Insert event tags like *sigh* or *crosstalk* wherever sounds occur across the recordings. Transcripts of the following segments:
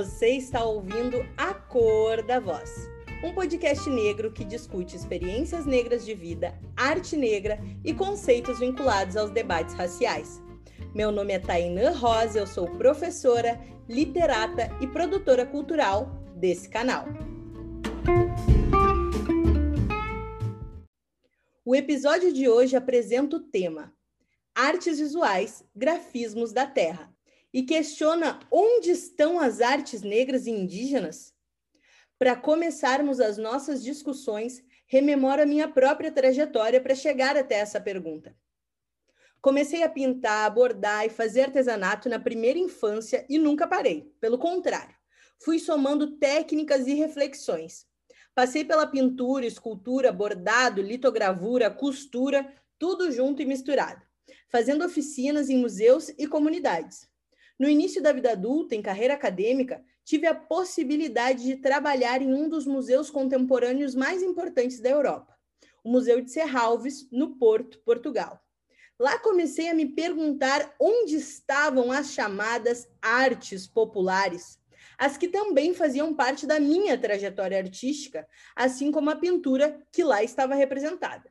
Você está ouvindo A Cor da Voz, um podcast negro que discute experiências negras de vida, arte negra e conceitos vinculados aos debates raciais. Meu nome é Tainã Rosa, eu sou professora, literata e produtora cultural desse canal. O episódio de hoje apresenta o tema Artes Visuais, Grafismos da Terra e questiona onde estão as artes negras e indígenas? Para começarmos as nossas discussões, rememoro a minha própria trajetória para chegar até essa pergunta. Comecei a pintar, bordar e fazer artesanato na primeira infância e nunca parei. Pelo contrário, fui somando técnicas e reflexões. Passei pela pintura, escultura, bordado, litogravura, costura, tudo junto e misturado, fazendo oficinas em museus e comunidades. No início da vida adulta, em carreira acadêmica, tive a possibilidade de trabalhar em um dos museus contemporâneos mais importantes da Europa, o Museu de Serralves, no Porto, Portugal. Lá comecei a me perguntar onde estavam as chamadas artes populares, as que também faziam parte da minha trajetória artística, assim como a pintura que lá estava representada.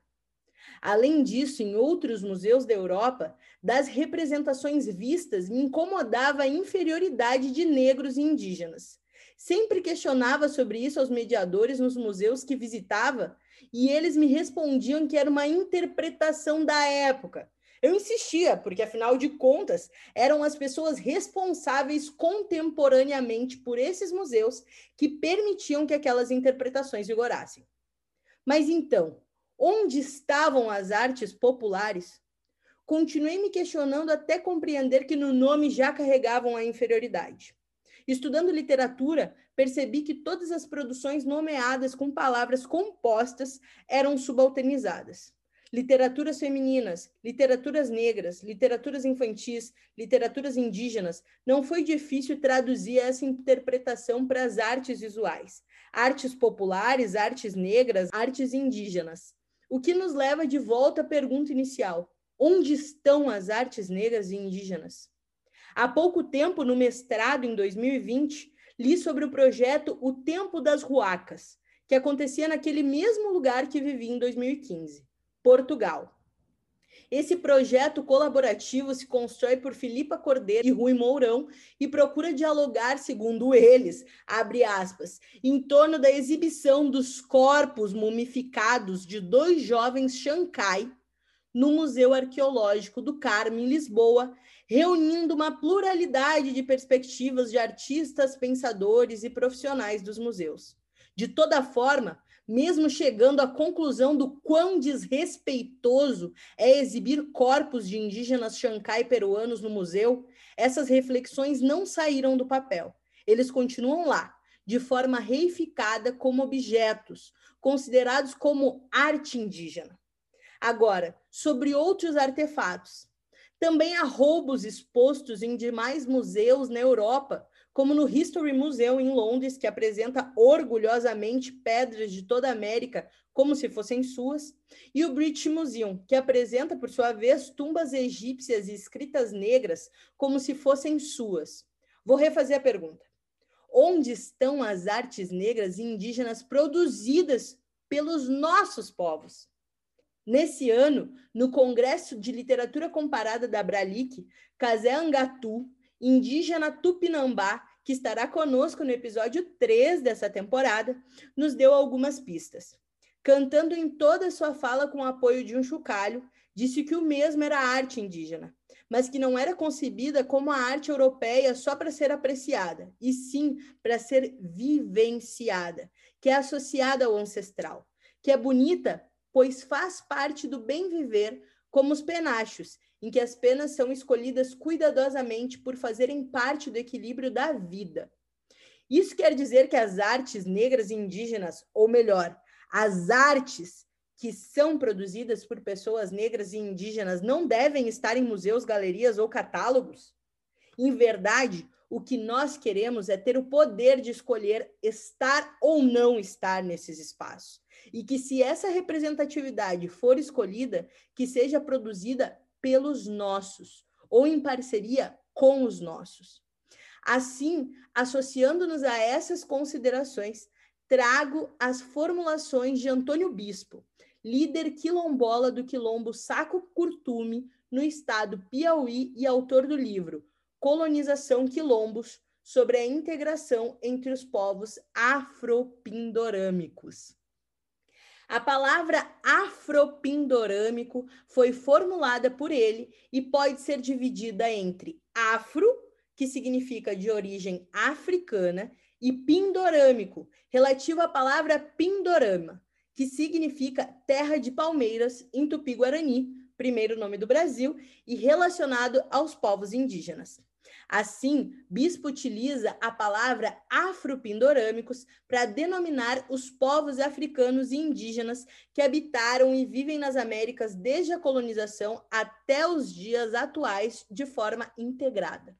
Além disso, em outros museus da Europa, das representações vistas me incomodava a inferioridade de negros e indígenas. Sempre questionava sobre isso aos mediadores nos museus que visitava e eles me respondiam que era uma interpretação da época. Eu insistia, porque afinal de contas, eram as pessoas responsáveis contemporaneamente por esses museus que permitiam que aquelas interpretações vigorassem. Mas então, Onde estavam as artes populares? Continuei me questionando até compreender que no nome já carregavam a inferioridade. Estudando literatura, percebi que todas as produções nomeadas com palavras compostas eram subalternizadas. Literaturas femininas, literaturas negras, literaturas infantis, literaturas indígenas, não foi difícil traduzir essa interpretação para as artes visuais. Artes populares, artes negras, artes indígenas. O que nos leva de volta à pergunta inicial: onde estão as artes negras e indígenas? Há pouco tempo, no mestrado, em 2020, li sobre o projeto O Tempo das Ruacas, que acontecia naquele mesmo lugar que vivi em 2015, Portugal. Esse projeto colaborativo se constrói por Filipa Cordeiro e Rui Mourão e procura dialogar, segundo eles, abre aspas, em torno da exibição dos corpos mumificados de dois jovens Xankai no Museu Arqueológico do Carmo, em Lisboa, reunindo uma pluralidade de perspectivas de artistas, pensadores e profissionais dos museus. De toda forma, mesmo chegando à conclusão do quão desrespeitoso é exibir corpos de indígenas Xancai peruanos no museu, essas reflexões não saíram do papel. Eles continuam lá, de forma reificada como objetos, considerados como arte indígena. Agora, sobre outros artefatos. Também há roubos expostos em demais museus na Europa, como no History Museum em Londres, que apresenta orgulhosamente pedras de toda a América como se fossem suas, e o British Museum, que apresenta, por sua vez, tumbas egípcias e escritas negras como se fossem suas. Vou refazer a pergunta. Onde estão as artes negras e indígenas produzidas pelos nossos povos? Nesse ano, no Congresso de Literatura Comparada da Bralic, Kazé Angatu, indígena tupinambá, que estará conosco no episódio 3 dessa temporada, nos deu algumas pistas. Cantando em toda sua fala com o apoio de um chocalho, disse que o mesmo era arte indígena, mas que não era concebida como a arte europeia só para ser apreciada, e sim para ser vivenciada, que é associada ao ancestral, que é bonita, pois faz parte do bem viver, como os penachos, em que as penas são escolhidas cuidadosamente por fazerem parte do equilíbrio da vida. Isso quer dizer que as artes negras e indígenas, ou melhor, as artes que são produzidas por pessoas negras e indígenas não devem estar em museus, galerias ou catálogos? Em verdade, o que nós queremos é ter o poder de escolher estar ou não estar nesses espaços. E que, se essa representatividade for escolhida, que seja produzida pelos nossos ou em parceria com os nossos. Assim, associando-nos a essas considerações, trago as formulações de Antônio Bispo, líder quilombola do quilombo Saco Curtume, no estado Piauí e autor do livro Colonização Quilombos, sobre a integração entre os povos afropindorâmicos. A palavra afropindorâmico foi formulada por ele e pode ser dividida entre afro, que significa de origem africana, e pindorâmico, relativo à palavra pindorama, que significa terra de palmeiras em tupi-guarani, primeiro nome do Brasil, e relacionado aos povos indígenas. Assim, Bispo utiliza a palavra afropindorâmicos para denominar os povos africanos e indígenas que habitaram e vivem nas Américas desde a colonização até os dias atuais de forma integrada.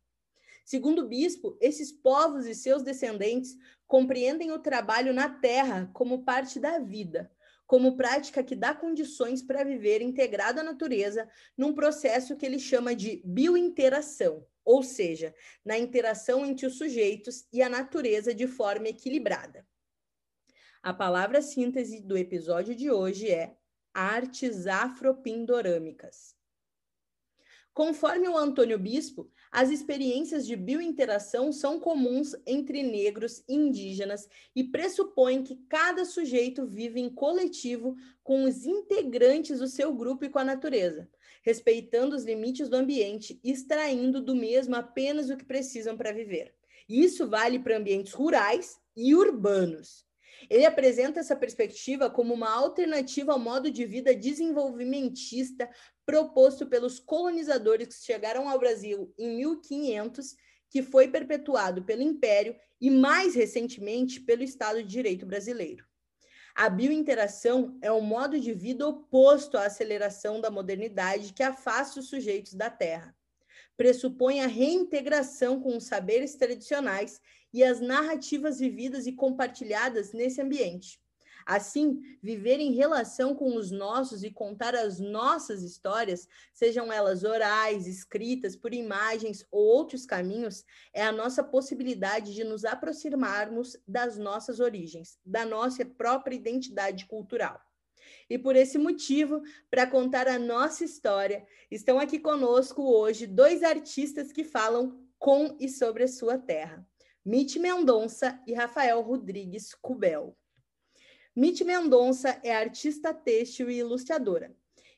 Segundo bispo, esses povos e seus descendentes compreendem o trabalho na terra como parte da vida, como prática que dá condições para viver integrado à natureza num processo que ele chama de biointeração, ou seja, na interação entre os sujeitos e a natureza de forma equilibrada. A palavra síntese do episódio de hoje é artes afropindorâmicas. Conforme o Antônio Bispo, as experiências de biointeração são comuns entre negros e indígenas e pressupõem que cada sujeito vive em coletivo com os integrantes do seu grupo e com a natureza, respeitando os limites do ambiente e extraindo do mesmo apenas o que precisam para viver. Isso vale para ambientes rurais e urbanos. Ele apresenta essa perspectiva como uma alternativa ao modo de vida desenvolvimentista proposto pelos colonizadores que chegaram ao Brasil em 1500, que foi perpetuado pelo Império e, mais recentemente, pelo Estado de Direito brasileiro. A biointeração é um modo de vida oposto à aceleração da modernidade que afasta os sujeitos da Terra. Pressupõe a reintegração com os saberes tradicionais e as narrativas vividas e compartilhadas nesse ambiente. Assim, viver em relação com os nossos e contar as nossas histórias, sejam elas orais, escritas, por imagens ou outros caminhos, é a nossa possibilidade de nos aproximarmos das nossas origens, da nossa própria identidade cultural. E por esse motivo, para contar a nossa história, estão aqui conosco hoje dois artistas que falam com e sobre a sua terra. Mitch Mendonça e Rafael Rodrigues Cubel. Mitch Mendonça é artista têxtil e ilustradora.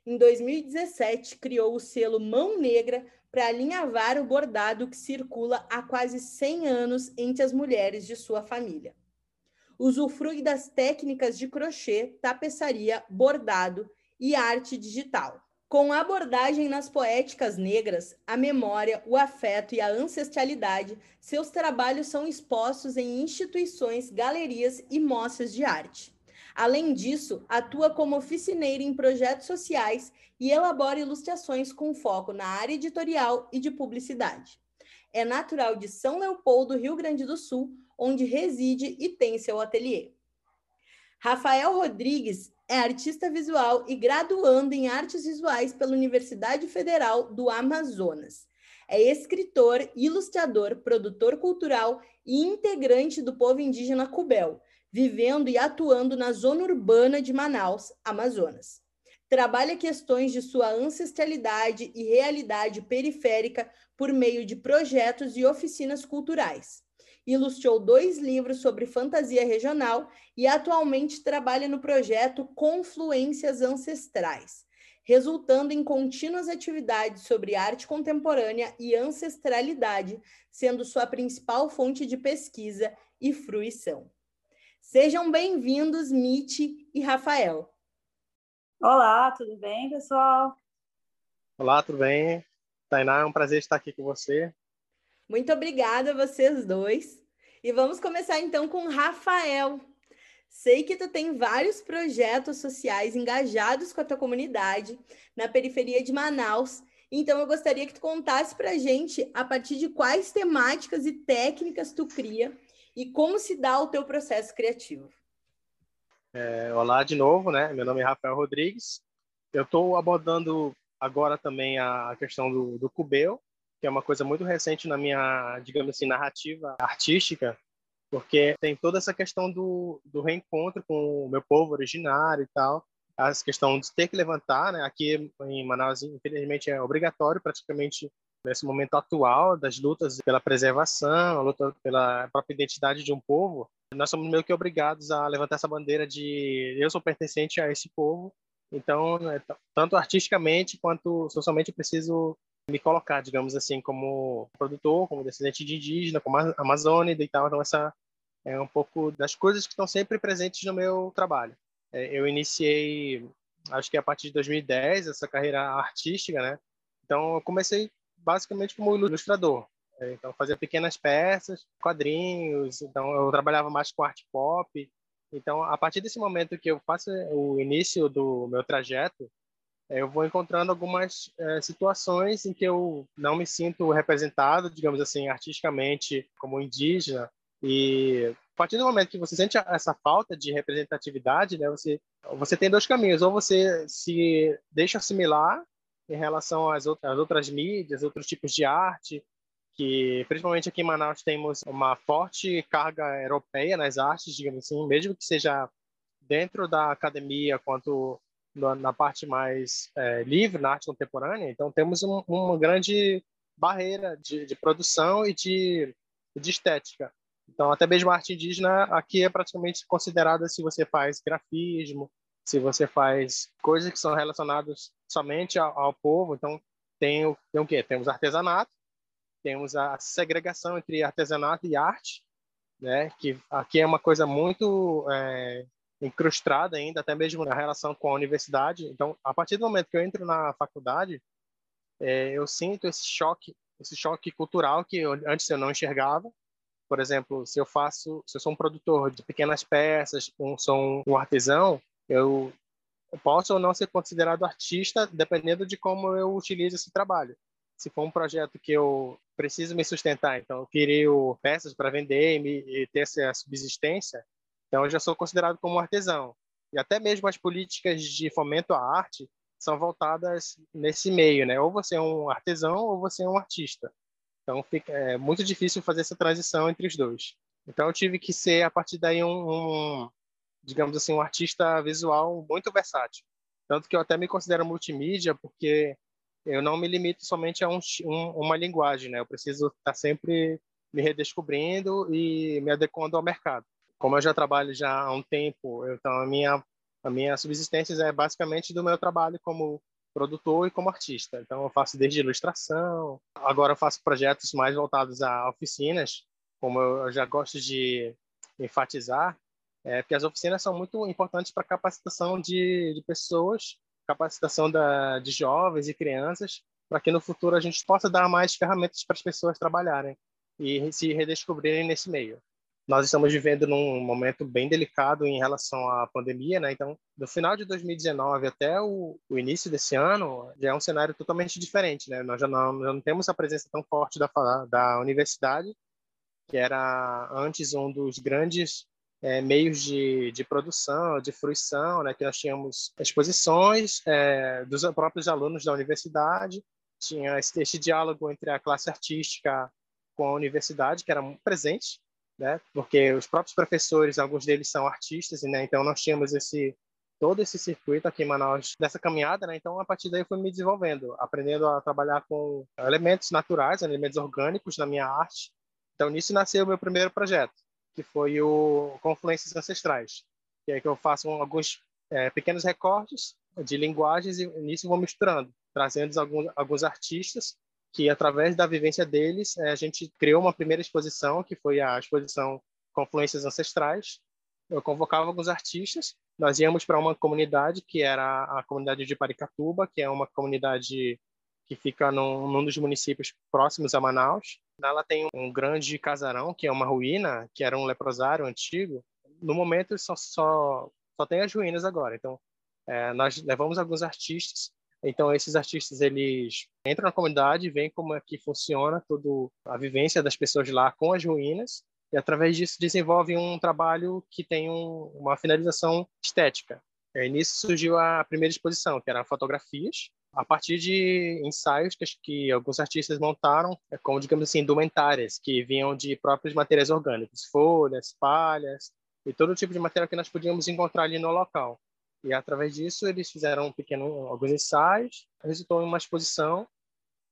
Em 2017, criou o selo Mão Negra para alinhavar o bordado que circula há quase 100 anos entre as mulheres de sua família. Usufrui das técnicas de crochê, tapeçaria, bordado e arte digital. Com abordagem nas poéticas negras, a memória, o afeto e a ancestralidade, seus trabalhos são expostos em instituições, galerias e mostras de arte. Além disso, atua como oficineira em projetos sociais e elabora ilustrações com foco na área editorial e de publicidade. É natural de São Leopoldo, Rio Grande do Sul, onde reside e tem seu ateliê. Rafael Rodrigues é artista visual e graduando em artes visuais pela Universidade Federal do Amazonas. É escritor, ilustrador, produtor cultural e integrante do povo indígena Cubel, vivendo e atuando na zona urbana de Manaus, Amazonas. Trabalha questões de sua ancestralidade e realidade periférica por meio de projetos e oficinas culturais ilustrou dois livros sobre fantasia regional e atualmente trabalha no projeto Confluências Ancestrais, resultando em contínuas atividades sobre arte contemporânea e ancestralidade, sendo sua principal fonte de pesquisa e fruição. Sejam bem-vindos, Miti e Rafael. Olá, tudo bem, pessoal? Olá, tudo bem? Tainá, é um prazer estar aqui com você. Muito obrigada a vocês dois. E vamos começar então com Rafael. Sei que tu tem vários projetos sociais engajados com a tua comunidade na periferia de Manaus. Então eu gostaria que tu contasse para a gente a partir de quais temáticas e técnicas tu cria e como se dá o teu processo criativo. É, olá de novo, né? Meu nome é Rafael Rodrigues. Eu estou abordando agora também a questão do, do Cubeu, que é uma coisa muito recente na minha, digamos assim, narrativa artística, porque tem toda essa questão do, do reencontro com o meu povo originário e tal, a questão de ter que levantar, né? Aqui em Manaus, infelizmente, é obrigatório praticamente nesse momento atual das lutas pela preservação, a luta pela própria identidade de um povo, nós somos meio que obrigados a levantar essa bandeira de eu sou pertencente a esse povo, então, né, tanto artisticamente quanto socialmente, preciso me colocar, digamos assim, como produtor, como descendente de indígena, como amazônida e tal. Então, essa é um pouco das coisas que estão sempre presentes no meu trabalho. É, eu iniciei, acho que a partir de 2010, essa carreira artística, né? Então, eu comecei basicamente como ilustrador. É, então, fazia pequenas peças, quadrinhos. Então, eu trabalhava mais com arte pop. Então, a partir desse momento que eu faço o início do meu trajeto, é, eu vou encontrando algumas é, situações em que eu não me sinto representado, digamos assim, artisticamente como indígena. E a partir do momento que você sente essa falta de representatividade, né, você você tem dois caminhos: ou você se deixa assimilar em relação às outras, às outras mídias, outros tipos de arte, que principalmente aqui em Manaus temos uma forte carga europeia nas artes, digamos assim, mesmo que seja dentro da academia quanto na parte mais é, livre, na arte contemporânea. Então temos um, uma grande barreira de, de produção e de, de estética. Então, até mesmo a arte indígena aqui é praticamente considerada se você faz grafismo, se você faz coisas que são relacionadas somente ao, ao povo. Então, tem o, tem o quê? Temos artesanato, temos a segregação entre artesanato e arte, né? que aqui é uma coisa muito é, incrustada ainda, até mesmo na relação com a universidade. Então, a partir do momento que eu entro na faculdade, é, eu sinto esse choque, esse choque cultural que eu, antes eu não enxergava. Por exemplo, se eu faço, se eu sou um produtor de pequenas peças, um, sou um artesão, eu posso ou não ser considerado artista dependendo de como eu utilizo esse trabalho. Se for um projeto que eu preciso me sustentar, então eu queria peças para vender e, me, e ter essa subsistência, então eu já sou considerado como artesão. E até mesmo as políticas de fomento à arte são voltadas nesse meio, né? Ou você é um artesão ou você é um artista. Então fica é muito difícil fazer essa transição entre os dois. Então eu tive que ser a partir daí um, um digamos assim, um artista visual muito versátil. Tanto que eu até me considero multimídia, porque eu não me limito somente a um, um, uma linguagem, né? Eu preciso estar sempre me redescobrindo e me adequando ao mercado. Como eu já trabalho já há um tempo, então a minha a minha subsistência é basicamente do meu trabalho como produtor e como artista. Então eu faço desde ilustração, agora eu faço projetos mais voltados a oficinas, como eu já gosto de enfatizar, é, porque as oficinas são muito importantes para capacitação de, de pessoas, capacitação da, de jovens e crianças, para que no futuro a gente possa dar mais ferramentas para as pessoas trabalharem e se redescobrirem nesse meio. Nós estamos vivendo num momento bem delicado em relação à pandemia, né? Então, do final de 2019 até o, o início desse ano, já é um cenário totalmente diferente, né? Nós já não, já não temos a presença tão forte da, da universidade, que era antes um dos grandes é, meios de, de produção, de fruição, né, que nós tínhamos exposições é, dos próprios alunos da universidade, tinha esse, esse, diálogo entre a classe artística com a universidade, que era muito presente, né, porque os próprios professores, alguns deles são artistas, né, então nós tínhamos esse todo esse circuito aqui em Manaus dessa caminhada, né? Então a partir daí eu fui me desenvolvendo, aprendendo a trabalhar com elementos naturais, elementos orgânicos na minha arte. Então nisso nasceu o meu primeiro projeto, que foi o Confluências Ancestrais, que é que eu faço alguns é, pequenos recortes de linguagens e nisso vou misturando, trazendo alguns, alguns artistas que, através da vivência deles, é, a gente criou uma primeira exposição, que foi a exposição Confluências Ancestrais. Eu convocava alguns artistas, nós íamos para uma comunidade, que era a comunidade de Paricatuba, que é uma comunidade que fica num, num dos municípios próximos a Manaus, ela tem um grande casarão, que é uma ruína, que era um leprosário antigo. No momento, só, só, só tem as ruínas agora. Então, é, nós levamos alguns artistas. Então, esses artistas, eles entram na comunidade, veem como é que funciona toda a vivência das pessoas lá com as ruínas. E, através disso, desenvolvem um trabalho que tem um, uma finalização estética. E nisso surgiu a primeira exposição, que eram fotografias a partir de ensaios que, que alguns artistas montaram, é como, digamos assim, indumentárias, que vinham de próprios materiais orgânicos, folhas, palhas, e todo tipo de material que nós podíamos encontrar ali no local. E através disso eles fizeram um pequeno, alguns ensaios, resultou em uma exposição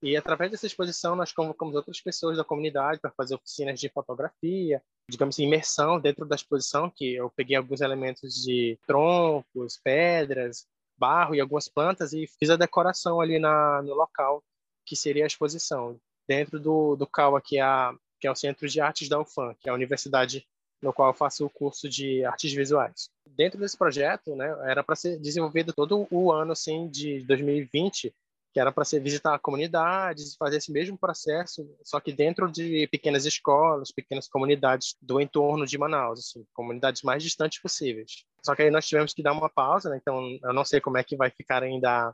e através dessa exposição nós convocamos outras pessoas da comunidade para fazer oficinas de fotografia, digamos assim, imersão dentro da exposição, que eu peguei alguns elementos de troncos, pedras, barro e algumas plantas e fiz a decoração ali na, no local que seria a exposição, dentro do, do CAUA, que é, a, que é o Centro de Artes da UFAM, que é a universidade no qual eu faço o curso de artes visuais. Dentro desse projeto, né, era para ser desenvolvido todo o ano assim de 2020 que era para ser visitar comunidades, fazer esse mesmo processo, só que dentro de pequenas escolas, pequenas comunidades do entorno de Manaus, assim, comunidades mais distantes possíveis. Só que aí nós tivemos que dar uma pausa, né? então eu não sei como é que vai ficar ainda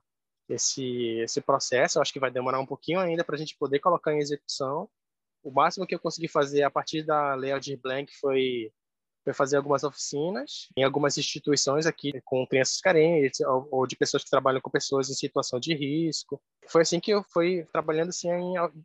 esse esse processo, eu acho que vai demorar um pouquinho ainda para a gente poder colocar em execução. O máximo que eu consegui fazer a partir da Lei Aldir Blanc foi foi fazer algumas oficinas em algumas instituições aqui com crianças carentes ou, ou, de pessoas que trabalham com pessoas em situação de risco. Foi assim que eu fui trabalhando assim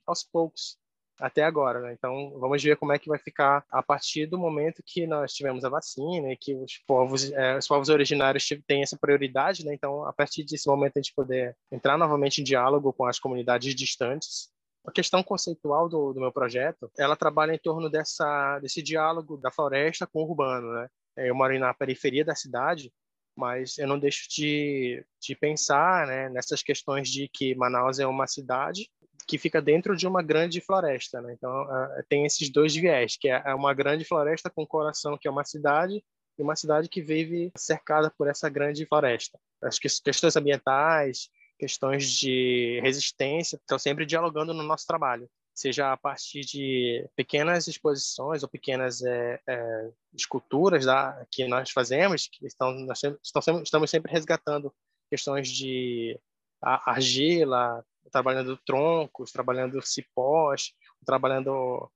aos poucos até agora, né? Então, vamos ver como é que vai ficar a partir do momento que nós tivemos a vacina e que os povos, é, os povos originários têm essa prioridade, né? Então, a partir desse momento a gente poder entrar novamente em diálogo com as comunidades distantes a questão conceitual do, do meu projeto, ela trabalha em torno dessa, desse diálogo da floresta com o urbano, né? Eu moro na periferia da cidade, mas eu não deixo de, de pensar né, nessas questões de que Manaus é uma cidade que fica dentro de uma grande floresta. Né? Então, tem esses dois viés, que é, é uma grande floresta com coração, que é uma cidade, e uma cidade que vive cercada por essa grande floresta. As questões ambientais, questões de resistência, estão sempre dialogando no nosso trabalho, seja a partir de pequenas exposições ou pequenas é, é, esculturas da, que nós fazemos, que estão, nós estamos, estamos sempre resgatando questões de argila, trabalhando troncos, trabalhando cipós, trabalhando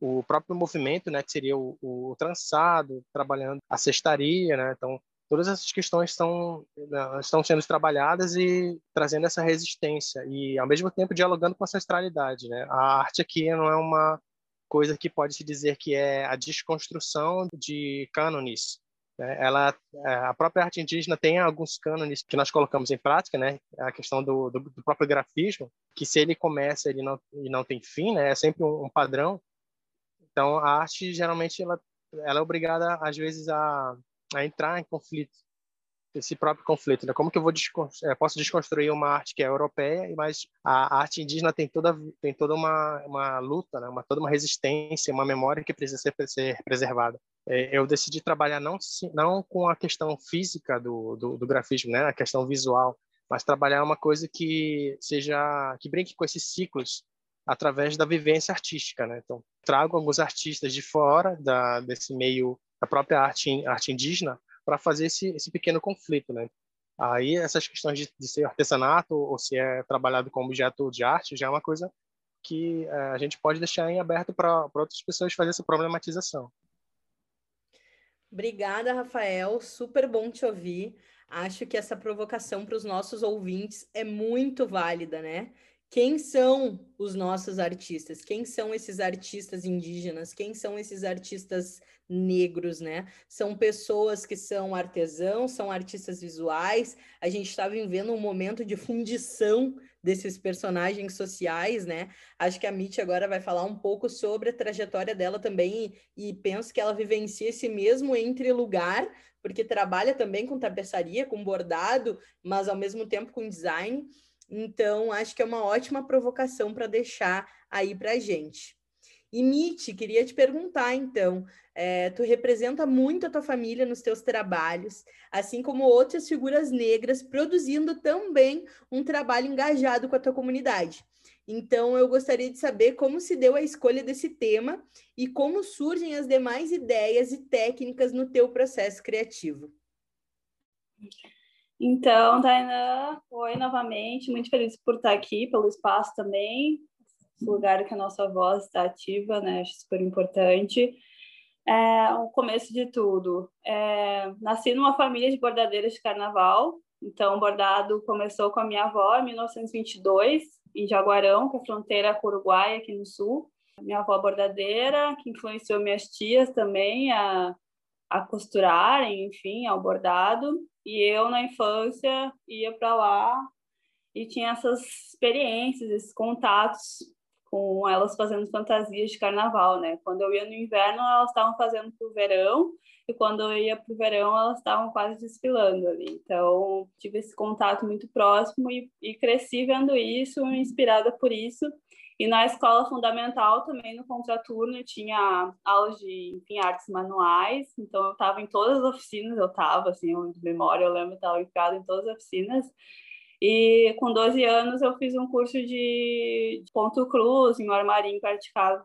o próprio movimento, né, que seria o, o trançado, trabalhando a cestaria, né, então todas essas questões estão, né, estão sendo trabalhadas e trazendo essa resistência e ao mesmo tempo dialogando com a ancestralidade, né? A arte aqui não é uma coisa que pode se dizer que é a desconstrução de cânones. Né? Ela, é, a própria arte indígena tem alguns cânones que nós colocamos em prática, né? A questão do, do, do próprio grafismo, que se ele começa ele não e não tem fim, né? É sempre um, um padrão. Então a arte geralmente ela, ela é obrigada às vezes a a entrar em conflito, esse próprio conflito, né? Como que eu vou é, posso desconstruir uma arte que é europeia, mas a arte indígena tem toda tem toda uma, uma luta, né? Uma toda uma resistência, uma memória que precisa ser, ser preservada. É, eu decidi trabalhar não não com a questão física do, do, do grafismo, né? A questão visual, mas trabalhar uma coisa que seja que brinque com esses ciclos através da vivência artística, né? Então trago alguns artistas de fora da desse meio da própria arte, arte indígena para fazer esse, esse pequeno conflito, né? Aí essas questões de, de, ser artesanato ou se é trabalhado como objeto de arte já é uma coisa que é, a gente pode deixar em aberto para outras pessoas fazer essa problematização. Obrigada, Rafael. Super bom te ouvir. Acho que essa provocação para os nossos ouvintes é muito válida, né? Quem são os nossos artistas? Quem são esses artistas indígenas? Quem são esses artistas negros, né? São pessoas que são artesãos, são artistas visuais. A gente está vivendo um momento de fundição desses personagens sociais, né? Acho que a Mitch agora vai falar um pouco sobre a trajetória dela também e, e penso que ela vivencia esse mesmo entre lugar, porque trabalha também com tapeçaria, com bordado, mas ao mesmo tempo com design. Então, acho que é uma ótima provocação para deixar aí para a gente. E Mitch, queria te perguntar, então, é, tu representa muito a tua família nos teus trabalhos, assim como outras figuras negras, produzindo também um trabalho engajado com a tua comunidade. Então, eu gostaria de saber como se deu a escolha desse tema e como surgem as demais ideias e técnicas no teu processo criativo. Então, Tainan, oi novamente, muito feliz por estar aqui, pelo espaço também, lugar que a nossa voz está ativa, né? Acho super importante. É, o começo de tudo. É, nasci numa família de bordadeiras de carnaval, Então, o bordado começou com a minha avó em 1922, em Jaguarão, que é fronteira com o Uruguai, aqui no sul. Minha avó bordadeira, que influenciou minhas tias também a, a costurarem, enfim, ao bordado. E eu, na infância, ia para lá e tinha essas experiências, esses contatos com elas fazendo fantasias de carnaval, né? Quando eu ia no inverno, elas estavam fazendo para o verão, e quando eu ia para o verão, elas estavam quase desfilando ali. Então, tive esse contato muito próximo e, e cresci vendo isso, inspirada por isso. E na escola fundamental, também no contraturno, tinha aulas de enfim, artes manuais. Então, eu estava em todas as oficinas, eu estava, assim, de memória, eu lembro, estava enfiada em todas as oficinas. E com 12 anos eu fiz um curso de ponto cruz em um armarinho praticado.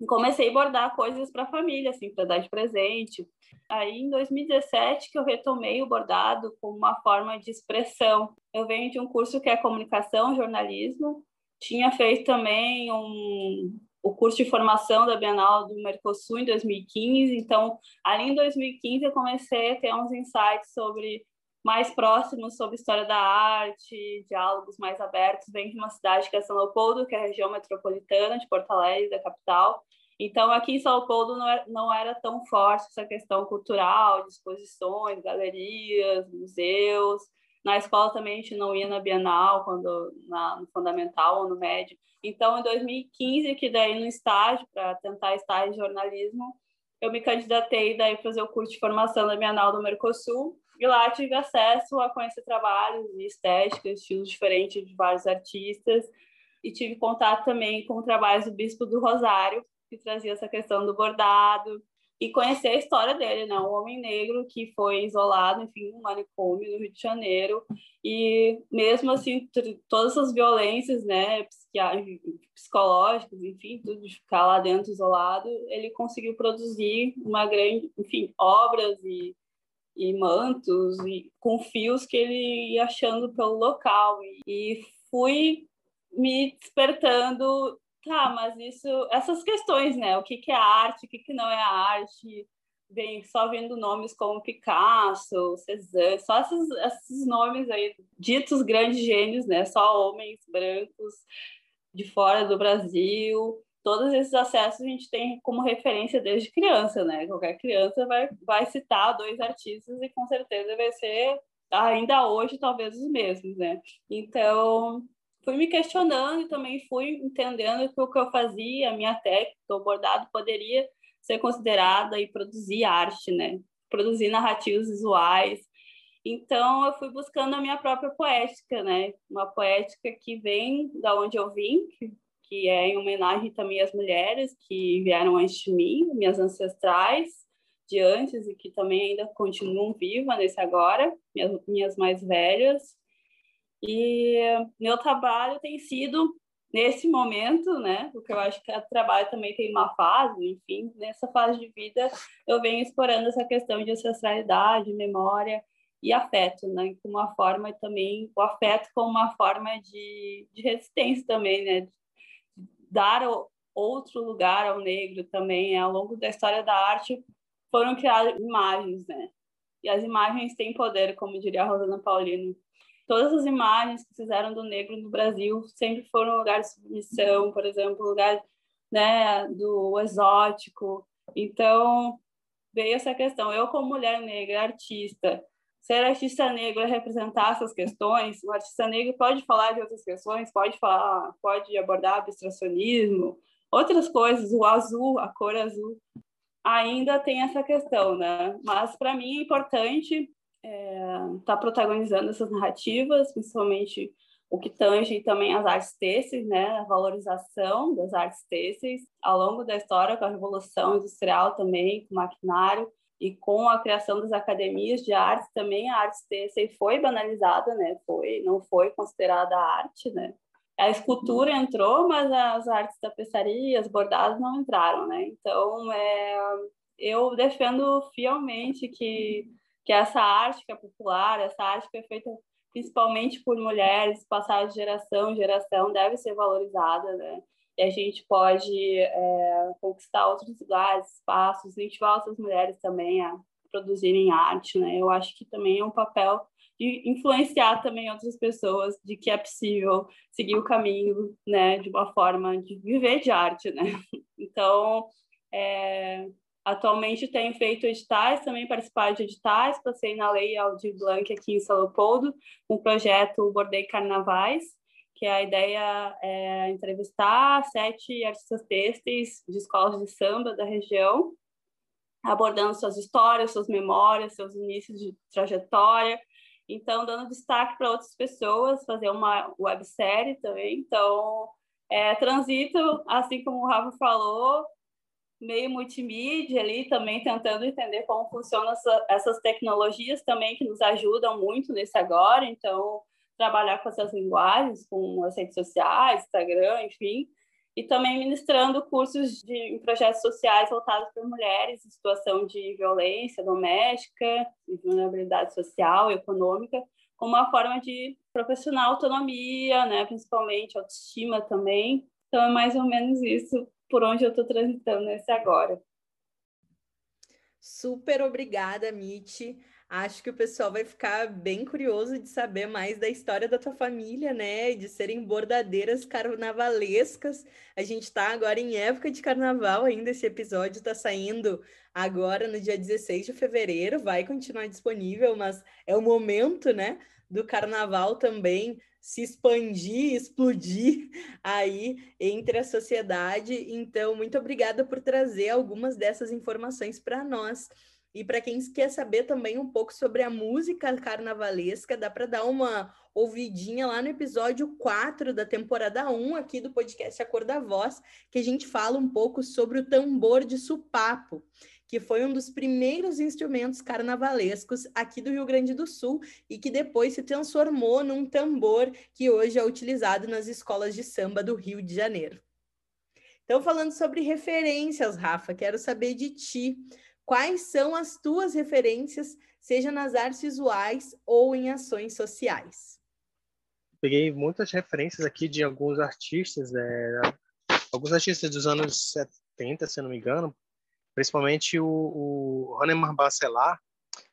E comecei a bordar coisas para a família, assim, para dar de presente. Aí, em 2017, que eu retomei o bordado como uma forma de expressão. Eu venho de um curso que é comunicação, jornalismo. Tinha feito também um, o curso de formação da Bienal do Mercosul em 2015. Então, ali em 2015, eu comecei a ter uns insights sobre mais próximos sobre história da arte, diálogos mais abertos, vem de uma cidade que é São Leopoldo, que é a região metropolitana de Porto Alegre, da capital. Então, aqui em São Leopoldo não era, não era tão forte essa questão cultural, de exposições, galerias, museus. Na escola também a gente não ia na Bienal, quando na, no fundamental ou no médio. Então, em 2015, que daí no estágio, para tentar estágio de jornalismo, eu me candidatei daí fazer o curso de formação da Bienal do Mercosul. E lá tive acesso a conhecer trabalhos de estética, estilos diferentes de vários artistas, e tive contato também com trabalhos do Bispo do Rosário, que trazia essa questão do bordado, e conhecer a história dele, né? Um homem negro que foi isolado, enfim, um manicômio no Rio de Janeiro, e mesmo assim, todas essas violências, né, psicológicas, enfim, tudo de ficar lá dentro isolado, ele conseguiu produzir uma grande, enfim, obras e e mantos e com fios que ele ia achando pelo local e, e fui me despertando tá mas isso essas questões né o que que é arte o que que não é arte vem só vendo nomes como Picasso Cézanne só esses, esses nomes aí ditos grandes gênios né só homens brancos de fora do Brasil todos esses acessos a gente tem como referência desde criança, né? Qualquer criança vai, vai citar dois artistas e com certeza vai ser, ainda hoje, talvez os mesmos, né? Então, fui me questionando e também fui entendendo que o que eu fazia, a minha técnica, o bordado, poderia ser considerada e produzir arte, né? Produzir narrativas visuais. Então, eu fui buscando a minha própria poética, né? Uma poética que vem da onde eu vim, que que é em homenagem também às mulheres que vieram antes de mim, minhas ancestrais de antes e que também ainda continuam vivas nesse agora, minhas, minhas mais velhas. E meu trabalho tem sido nesse momento, né? Porque eu acho que o trabalho também tem uma fase, enfim, nessa fase de vida eu venho explorando essa questão de ancestralidade, memória e afeto, né? Como uma forma também, o afeto como uma forma de, de resistência também, né? dar outro lugar ao negro também. Ao longo da história da arte foram criadas imagens, né? E as imagens têm poder, como diria a Rosana Paulino. Todas as imagens que fizeram do negro no Brasil sempre foram lugares de submissão, por exemplo, lugar né, do exótico. Então, veio essa questão. Eu, como mulher negra, artista, ser artista negro é representar essas questões. O artista negro pode falar de outras questões, pode falar, pode abordar abstracionismo, outras coisas, o azul, a cor azul. Ainda tem essa questão, né? Mas para mim é importante estar é, tá protagonizando essas narrativas, principalmente o que tange também as artes têxteis, né, a valorização das artes têxteis ao longo da história com a revolução industrial também, com o maquinário, e com a criação das academias de artes também a arte têxtil foi banalizada, né? Foi, não foi considerada arte, né? A escultura entrou, mas as artes tapeçaria, as bordados não entraram, né? Então, é, eu defendo fielmente que que essa arte que é popular, essa arte que é feita principalmente por mulheres, passada de geração em geração, deve ser valorizada, né? e a gente pode é, conquistar outros lugares, espaços, incentivar outras mulheres também a produzirem arte, né? Eu acho que também é um papel de influenciar também outras pessoas de que é possível seguir o caminho, né, de uma forma de viver de arte, né? *laughs* Então, é, atualmente tenho feito editais, também participar de editais, passei na Lei Aldir Blanc aqui em São Leopoldo, um projeto Bordei Carnavais, que a ideia é entrevistar sete artistas têxteis de escolas de samba da região, abordando suas histórias, suas memórias, seus inícios de trajetória, então dando destaque para outras pessoas, fazer uma websérie também. Então, é, transito, assim como o Rafa falou, meio multimídia ali, também tentando entender como funcionam essa, essas tecnologias também que nos ajudam muito nesse agora. Então, trabalhar com essas linguagens, com as redes sociais, Instagram, enfim, e também ministrando cursos de, em projetos sociais voltados para mulheres em situação de violência doméstica, de vulnerabilidade social e econômica, como uma forma de profissional autonomia, né, principalmente autoestima também. Então é mais ou menos isso por onde eu estou transitando nesse agora. Super obrigada, Mitch. Acho que o pessoal vai ficar bem curioso de saber mais da história da tua família, né? De serem bordadeiras carnavalescas. A gente está agora em época de carnaval ainda. Esse episódio está saindo agora no dia 16 de fevereiro. Vai continuar disponível, mas é o momento, né? Do carnaval também se expandir, explodir *laughs* aí entre a sociedade. Então, muito obrigada por trazer algumas dessas informações para nós. E para quem quer saber também um pouco sobre a música carnavalesca, dá para dar uma ouvidinha lá no episódio 4 da temporada 1 aqui do podcast A Cor da Voz, que a gente fala um pouco sobre o tambor de supapo, que foi um dos primeiros instrumentos carnavalescos aqui do Rio Grande do Sul e que depois se transformou num tambor que hoje é utilizado nas escolas de samba do Rio de Janeiro. Então, falando sobre referências, Rafa, quero saber de ti quais são as tuas referências, seja nas artes visuais ou em ações sociais? Peguei muitas referências aqui de alguns artistas, é, alguns artistas dos anos 70, se não me engano, principalmente o, o Hanemar Bacelar,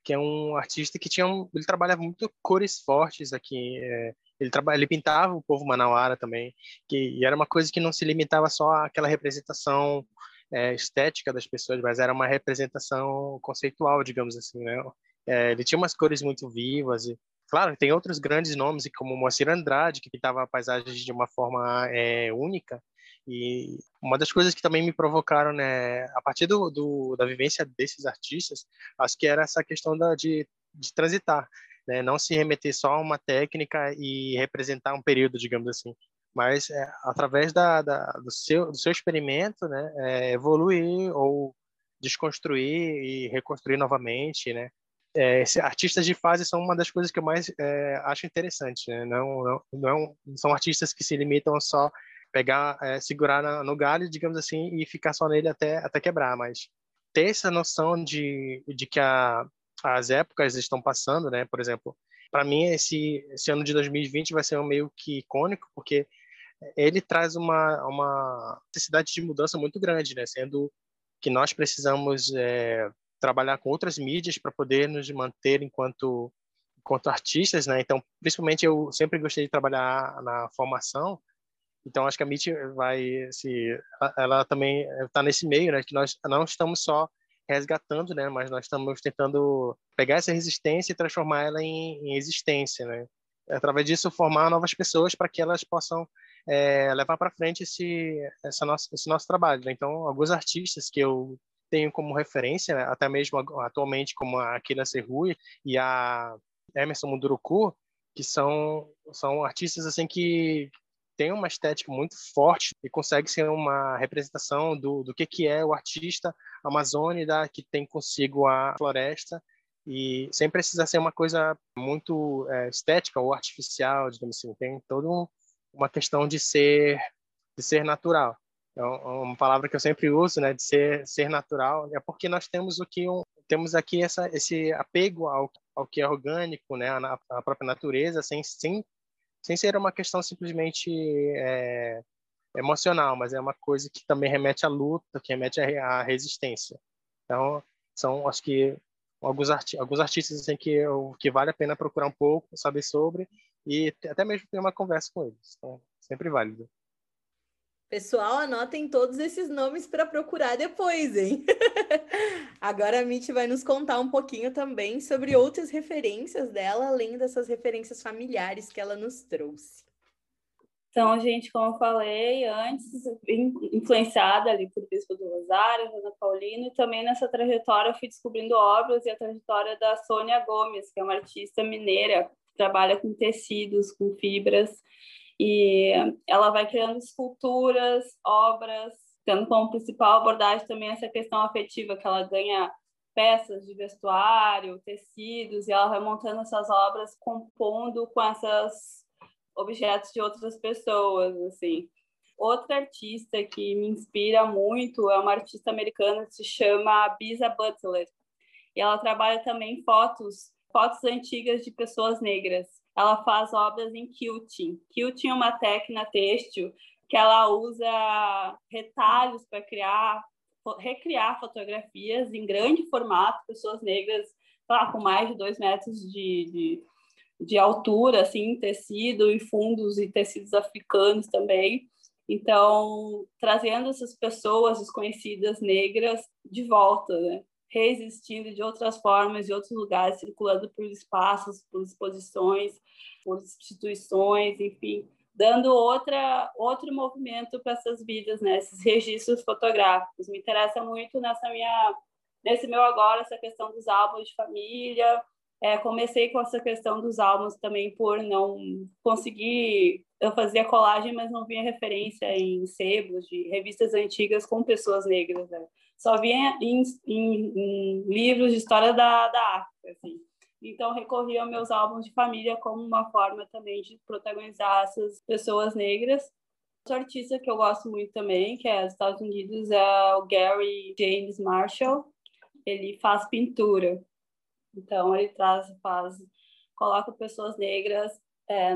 que é um artista que tinha um, ele trabalhava muito cores fortes aqui. É, ele, trabalha, ele pintava o povo manauara também, que e era uma coisa que não se limitava só àquela representação é, estética das pessoas, mas era uma representação conceitual, digamos assim, né? É, ele tinha umas cores muito vivas e, claro, tem outros grandes nomes, como Moacir Andrade, que pintava paisagens de uma forma é, única. E uma das coisas que também me provocaram, né, a partir do, do da vivência desses artistas, acho que era essa questão da, de, de transitar, né, não se remeter só a uma técnica e representar um período, digamos assim, mas é, através da, da, do, seu, do seu experimento, né, é, evoluir ou desconstruir e reconstruir novamente, né? É, artistas de fase são uma das coisas que eu mais é, acho interessante, né? Não, não, não, são artistas que se limitam só pegar, é, segurar no galho, digamos assim, e ficar só nele até, até quebrar, mas ter essa noção de, de que a, as épocas estão passando, né? Por exemplo, para mim esse, esse ano de 2020 vai ser um meio que icônico, porque ele traz uma, uma necessidade de mudança muito grande, né? Sendo que nós precisamos é, trabalhar com outras mídias para poder nos manter enquanto enquanto artistas, né? Então, principalmente eu sempre gostei de trabalhar na formação. Então, acho que a MIT vai se ela também está nesse meio, né? Que nós não estamos só resgatando, né? Mas nós estamos tentando pegar essa resistência e transformar ela em, em existência, né? Através disso, formar novas pessoas para que elas possam é, levar para frente esse, essa nossa, esse nosso trabalho. Né? Então, alguns artistas que eu tenho como referência, né? até mesmo atualmente, como a Akira Serrui e a Emerson Munduruku, que são, são artistas assim que têm uma estética muito forte e conseguem ser uma representação do, do que, que é o artista amazônida que tem consigo a floresta e sem precisar ser uma coisa muito é, estética ou artificial, digamos assim. Tem todo um, uma questão de ser de ser natural. Então, uma palavra que eu sempre uso, né, de ser ser natural, é porque nós temos o que um, temos aqui essa esse apego ao, ao que é orgânico, né, a, a própria natureza, sem sem sem ser uma questão simplesmente é, emocional, mas é uma coisa que também remete à luta, que remete à, resistência. Então, são acho que alguns, arti alguns artistas assim, que, eu, que vale a pena procurar um pouco, saber sobre e até mesmo ter uma conversa com eles. Então, sempre válido. Pessoal, anotem todos esses nomes para procurar depois, hein? *laughs* Agora a Mitty vai nos contar um pouquinho também sobre outras referências dela, além dessas referências familiares que ela nos trouxe. Então, gente, como eu falei antes, influenciada ali por Bispo do Rosário, Ana Paulino, e também nessa trajetória eu fui descobrindo obras e a trajetória da Sônia Gomes, que é uma artista mineira, que trabalha com tecidos, com fibras, e ela vai criando esculturas, obras, tendo como principal abordagem também essa questão afetiva, que ela ganha peças de vestuário, tecidos, e ela vai montando essas obras, compondo com essas objetos de outras pessoas, assim. Outra artista que me inspira muito é uma artista americana que se chama Bisa Butler. E ela trabalha também fotos, fotos antigas de pessoas negras ela faz obras em quilting. Quilting é uma técnica têxtil que ela usa retalhos para criar, recriar fotografias em grande formato, pessoas negras lá, com mais de dois metros de, de, de altura, assim, tecido e fundos e tecidos africanos também. Então, trazendo essas pessoas desconhecidas negras de volta, né? Reexistindo de outras formas, de outros lugares, circulando por espaços, por exposições, por instituições, enfim, dando outra outro movimento para essas vidas, né? Esses registros fotográficos. Me interessa muito nessa minha nesse meu agora essa questão dos álbuns de família. É, comecei com essa questão dos álbuns também por não conseguir eu fazia colagem, mas não via referência em sebos de revistas antigas com pessoas negras. Né? Só via em, em, em, livros de história da, da África. Assim. Então, recorri aos meus álbuns de família como uma forma também de protagonizar essas pessoas negras. Outro artista que eu gosto muito também, que é dos Estados Unidos, é o Gary James Marshall. Ele faz pintura. Então, ele traz, faz, coloca pessoas negras é,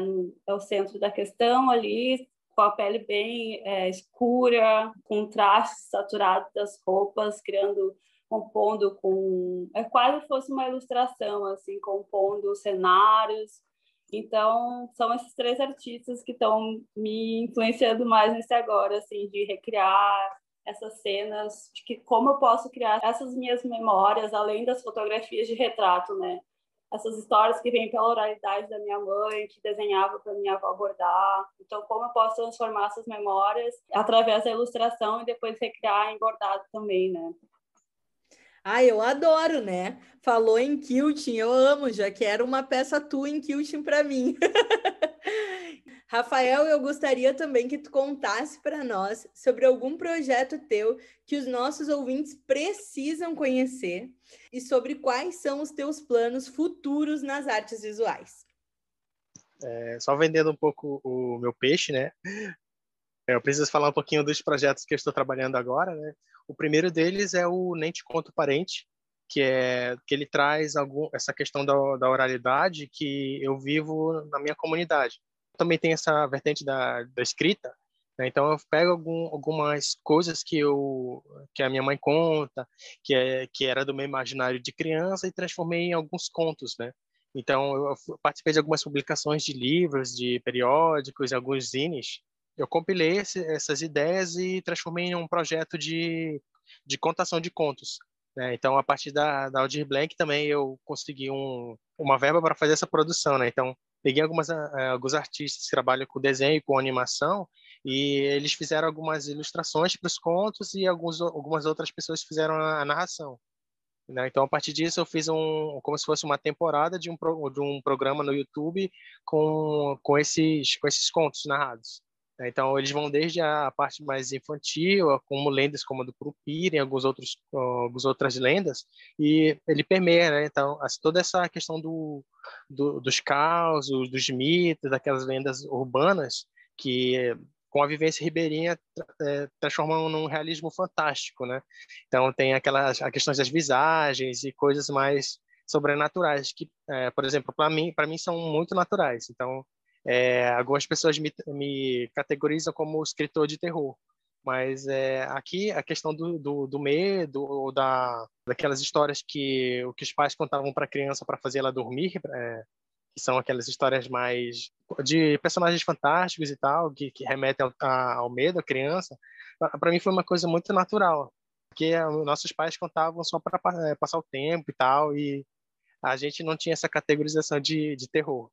é o centro da questão ali, com a pele bem é, escura, com traços saturados das roupas, criando, compondo com... É quase fosse uma ilustração, assim, compondo cenários. Então, são esses três artistas que estão me influenciando mais nesse agora, assim, de recriar essas cenas, de que como eu posso criar essas minhas memórias, além das fotografias de retrato, né? Essas histórias que vêm pela oralidade da minha mãe, que desenhava para minha avó bordar. Então, como eu posso transformar essas memórias através da ilustração e depois recriar em bordado também, né? Ah, eu adoro, né? Falou em quilting, eu amo, já quero uma peça tua em quilting para mim. *laughs* Rafael, eu gostaria também que tu contasse para nós sobre algum projeto teu que os nossos ouvintes precisam conhecer e sobre quais são os teus planos futuros nas artes visuais. É, só vendendo um pouco o meu peixe, né? Eu preciso falar um pouquinho dos projetos que eu estou trabalhando agora, né? O primeiro deles é o Nem Te Conto Parente, que é que ele traz algum, essa questão da, da oralidade que eu vivo na minha comunidade também tem essa vertente da, da escrita, né? então eu pego algum, algumas coisas que eu que a minha mãe conta, que é que era do meu imaginário de criança e transformei em alguns contos, né? Então eu participei de algumas publicações de livros, de periódicos, alguns zines. Eu compilei esse, essas ideias e transformei em um projeto de de contação de contos. Né? Então, a partir da, da Aldir Blank também eu consegui um, uma verba para fazer essa produção. Né? Então, peguei algumas, eh, alguns artistas que trabalham com desenho e com animação e eles fizeram algumas ilustrações para os contos e alguns, algumas outras pessoas fizeram a, a narração. Né? Então, a partir disso, eu fiz um, como se fosse uma temporada de um, de um programa no YouTube com, com, esses, com esses contos narrados. Né? Então, eles vão desde a parte mais infantil, como lendas como a do Curupira e alguns outros, algumas outras lendas, e ele permeia, né? Então, toda essa questão do, do, dos causos, dos mitos, daquelas lendas urbanas, que com a vivência ribeirinha é, transformam num realismo fantástico, né? Então tem aquelas a questões das visagens e coisas mais sobrenaturais que, é, por exemplo, para mim, para mim são muito naturais. Então é, algumas pessoas me, me, categorizam como escritor de terror. Mas é, aqui a questão do, do, do medo ou da, daquelas histórias que, o que os pais contavam para a criança para fazer ela dormir, é, que são aquelas histórias mais de personagens fantásticos e tal, que, que remetem ao, ao medo da criança, para mim foi uma coisa muito natural, porque nossos pais contavam só para é, passar o tempo e tal, e a gente não tinha essa categorização de, de terror.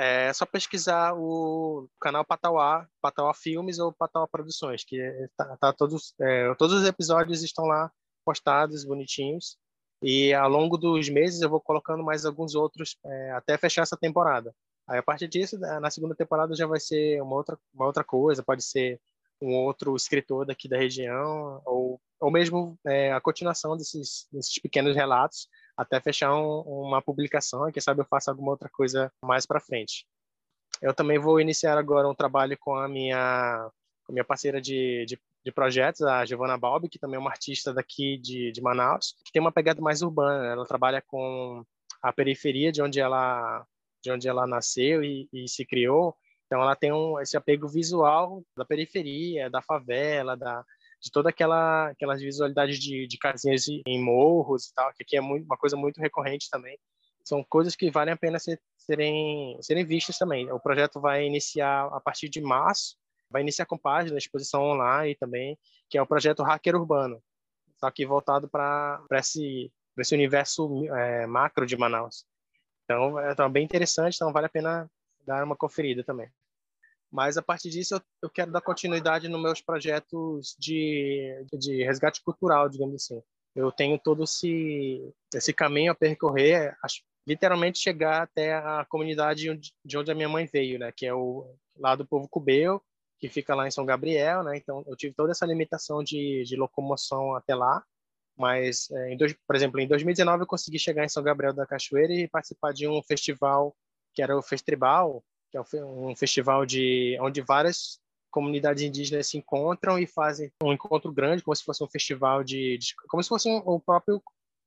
É só pesquisar o canal Patauá, Patauá Filmes ou Patauá Produções, que tá, tá todos, é, todos os episódios estão lá postados, bonitinhos. E ao longo dos meses eu vou colocando mais alguns outros é, até fechar essa temporada. Aí a partir disso, na segunda temporada já vai ser uma outra, uma outra coisa, pode ser um outro escritor daqui da região, ou, ou mesmo é, a continuação desses, desses pequenos relatos, até fechar um, uma publicação e quem sabe eu faça alguma outra coisa mais para frente. Eu também vou iniciar agora um trabalho com a minha, com a minha parceira de, de, de, projetos, a Giovanna Balbi, que também é uma artista daqui de, de Manaus, que tem uma pegada mais urbana. Ela trabalha com a periferia de onde ela, de onde ela nasceu e, e se criou. Então ela tem um, esse apego visual da periferia, da favela, da, de toda aquela aquelas visualidades de, de casinhas em morros e tal, que aqui é muito, uma coisa muito recorrente também. São coisas que valem a pena ser, serem serem vistas também. O projeto vai iniciar a partir de março, vai iniciar com página, exposição online também, que é o projeto Hacker Urbano, só que voltado para esse esse universo é, macro de Manaus. Então, é então, bem interessante, então vale a pena dar uma conferida também. Mas a partir disso eu, eu quero dar continuidade nos meus projetos de, de resgate cultural, digamos assim. Eu tenho todo esse, esse caminho a percorrer, literalmente chegar até a comunidade de onde a minha mãe veio, né? Que é o lá do povo cubeu, que fica lá em São Gabriel, né? Então eu tive toda essa limitação de, de locomoção até lá, mas é, em dois, por exemplo, em 2019 eu consegui chegar em São Gabriel da Cachoeira e participar de um festival que era o Festribal, que é um festival de onde várias comunidades indígenas se encontram e fazem um encontro grande, como se fosse um festival de, de como se fosse um, o próprio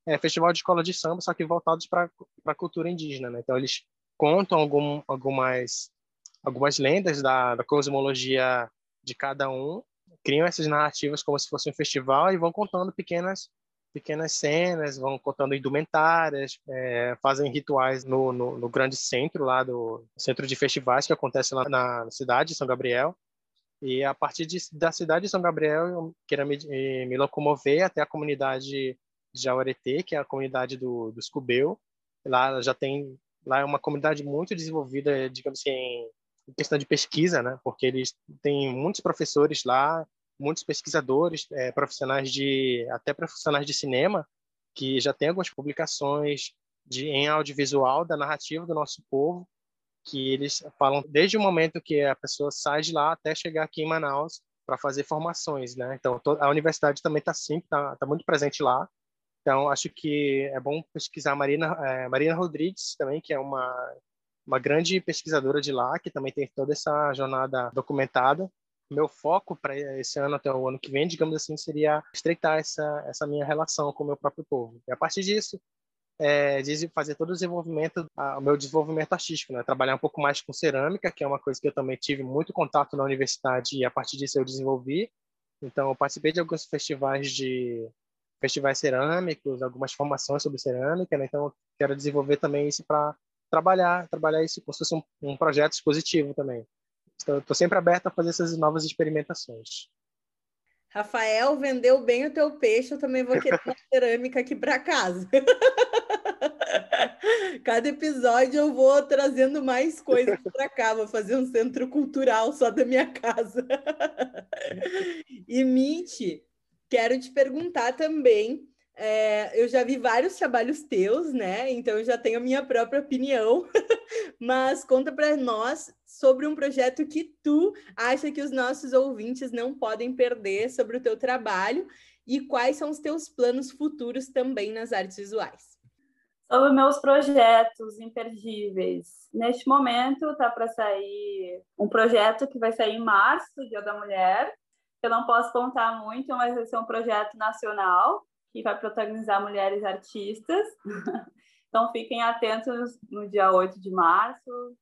é, festival de escola de samba, só que voltados para a cultura indígena. Né? Então eles contam algum, algumas algumas lendas da, da cosmologia de cada um, criam essas narrativas como se fosse um festival e vão contando pequenas pequenas cenas, vão contando indumentárias, é, fazem rituais no, no, no, grande centro lá do centro de festivais que acontece lá na cidade de São Gabriel. E a partir de, da cidade de São Gabriel, eu queria me, me locomover até a comunidade de Jauretê, que é a comunidade do, do Scubeu. Lá já tem lá é uma comunidade muito desenvolvida, digamos assim, em questão de pesquisa, né? Porque eles têm muitos professores lá, muitos pesquisadores, é, profissionais de até profissionais de cinema que já têm algumas publicações de em audiovisual da narrativa do nosso povo, que eles falam desde o momento que a pessoa sai de lá até chegar aqui em Manaus para fazer formações, né? Então a universidade também está sempre está tá muito presente lá. Então acho que é bom pesquisar Marina é, Marina Rodrigues também, que é uma uma grande pesquisadora de lá, que também tem toda essa jornada documentada meu foco para esse ano até o ano que vem, digamos assim, seria estreitar essa, essa minha relação com o meu próprio povo. E a partir disso, é, de fazer todo o desenvolvimento, o meu desenvolvimento artístico, né? Trabalhar um pouco mais com cerâmica, que é uma coisa que eu também tive muito contato na universidade e a partir disso eu desenvolvi. Então, eu participei de alguns festivais de festivais cerâmicos, algumas formações sobre cerâmica, né? Então, eu quero desenvolver também isso para trabalhar, trabalhar isso como se fosse um, um projeto expositivo também. Estou sempre aberto a fazer essas novas experimentações. Rafael, vendeu bem o teu peixe, eu também vou querer uma *laughs* cerâmica aqui para casa. *laughs* Cada episódio eu vou trazendo mais coisas para cá, vou fazer um centro cultural só da minha casa. *laughs* e Mitch, quero te perguntar também é, eu já vi vários trabalhos teus, né? Então eu já tenho a minha própria opinião. *laughs* Mas conta para nós sobre um projeto que tu acha que os nossos ouvintes não podem perder sobre o teu trabalho e quais são os teus planos futuros também nas artes visuais. Sobre meus projetos imperdíveis. Neste momento está para sair um projeto que vai sair em março, Dia da Mulher. Eu não posso contar muito, mas vai ser um projeto nacional que vai protagonizar mulheres artistas. *laughs* Então fiquem atentos no dia 8 de março.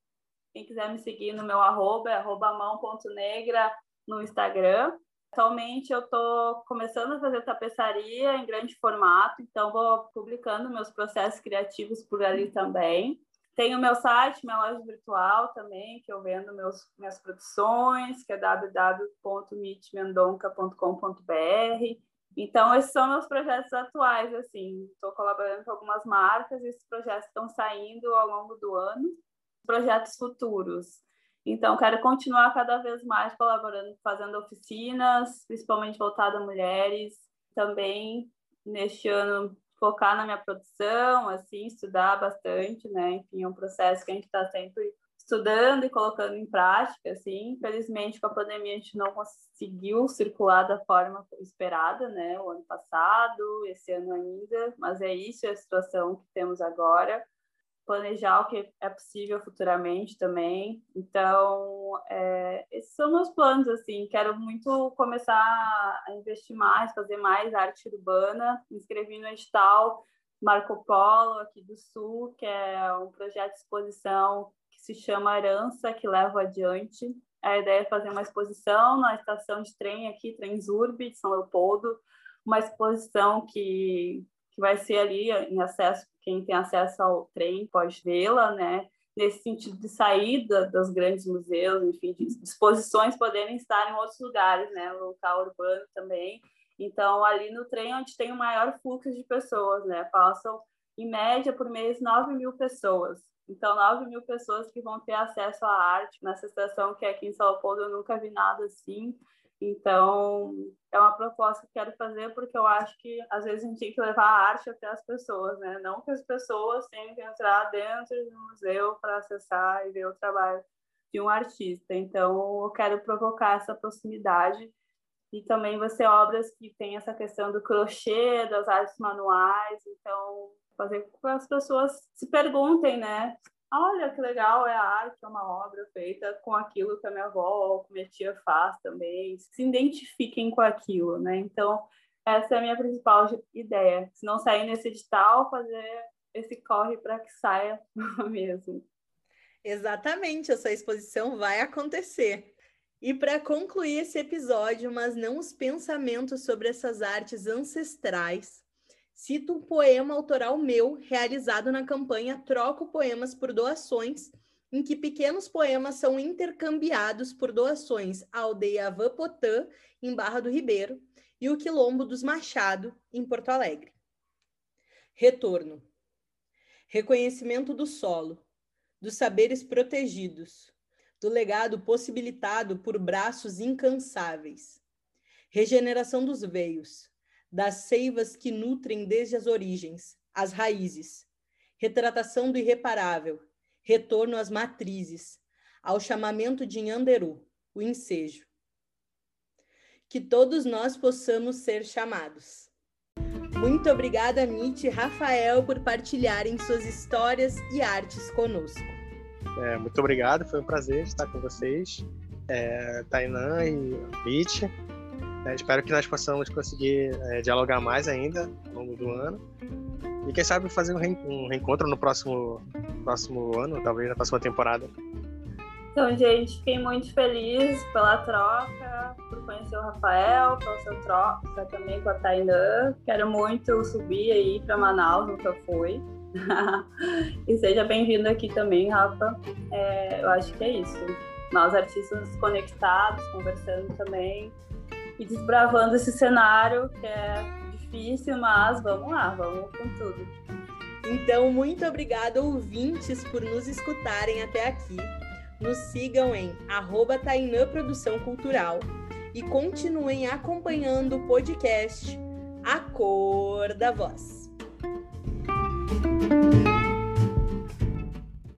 Quem quiser me seguir no meu arroba, é arroba mão.negra no Instagram. Atualmente eu estou começando a fazer tapeçaria em grande formato, então vou publicando meus processos criativos por ali também. Tenho meu site, minha loja virtual também, que eu vendo meus, minhas produções, que é www.mitmendonca.com.br. Então, esses são meus projetos atuais, assim. Estou colaborando com algumas marcas e esses projetos estão saindo ao longo do ano. Projetos futuros. Então, quero continuar cada vez mais colaborando, fazendo oficinas, principalmente voltada a mulheres. Também, neste ano, focar na minha produção, assim, estudar bastante, né? Enfim, é um processo que a gente está sempre estudando e colocando em prática, assim. Infelizmente, com a pandemia, a gente não conseguiu circular da forma esperada, né? O ano passado, esse ano ainda, mas é isso, é a situação que temos agora planejar o que é possível futuramente também. Então, é, esses são meus planos, assim. Quero muito começar a investir mais, fazer mais arte urbana. Me inscrevi no edital Marco Polo, aqui do Sul, que é um projeto de exposição que se chama Arança, que leva adiante. A ideia é fazer uma exposição na estação de trem aqui, Transurb, de São Leopoldo, uma exposição que, que vai ser ali em acesso quem tem acesso ao trem pode vê-la, né? Nesse sentido de saída dos grandes museus, enfim, de exposições poderem estar em outros lugares, né? No local urbano também. Então, ali no trem, onde tem o maior fluxo de pessoas, né? Passam, em média, por mês, 9 mil pessoas. Então, 9 mil pessoas que vão ter acesso à arte nessa estação que aqui em São Paulo eu nunca vi nada assim. Então, é uma proposta que quero fazer porque eu acho que às vezes a gente tem que levar a arte até as pessoas, né? Não que as pessoas tenham que entrar dentro do museu para acessar e ver o trabalho de um artista. Então, eu quero provocar essa proximidade e também ser obras que tem essa questão do crochê, das artes manuais, então fazer com que as pessoas se perguntem, né? olha que legal, é a arte, é uma obra feita com aquilo que a minha avó ou minha tia faz também, se identifiquem com aquilo, né? Então, essa é a minha principal ideia. Se não sair nesse edital, fazer esse corre para que saia *laughs* mesmo. Exatamente, essa exposição vai acontecer. E para concluir esse episódio, mas não os pensamentos sobre essas artes ancestrais, Cito um poema autoral meu realizado na campanha Troco Poemas por Doações, em que pequenos poemas são intercambiados por doações à aldeia Vapotã, em Barra do Ribeiro, e o Quilombo dos Machado, em Porto Alegre. Retorno. Reconhecimento do solo, dos saberes protegidos, do legado possibilitado por braços incansáveis. Regeneração dos veios, das seivas que nutrem desde as origens, as raízes, retratação do irreparável, retorno às matrizes, ao chamamento de Nhanderu, o ensejo. Que todos nós possamos ser chamados. Muito obrigada, Nietzsche e Rafael, por partilharem suas histórias e artes conosco. É, muito obrigado, foi um prazer estar com vocês, é, Tainã e Nietzsche. É, espero que nós possamos conseguir é, dialogar mais ainda ao longo do ano. E quem sabe fazer um, reencontro no próximo, próximo ano, talvez na próxima temporada. Então, gente, fiquei muito feliz pela troca, por conhecer o Rafael, pela sua troca também com a Tainã. Quero muito subir aí para Manaus, nunca fui. *laughs* e seja bem-vindo aqui também, Rafa. É, eu acho que é isso. Nós, artistas conectados, conversando também e desbravando esse cenário que é difícil, mas vamos lá, vamos com tudo. Então, muito obrigada, ouvintes, por nos escutarem até aqui. Nos sigam em arroba Tainã Produção Cultural e continuem acompanhando o podcast A Cor da Voz.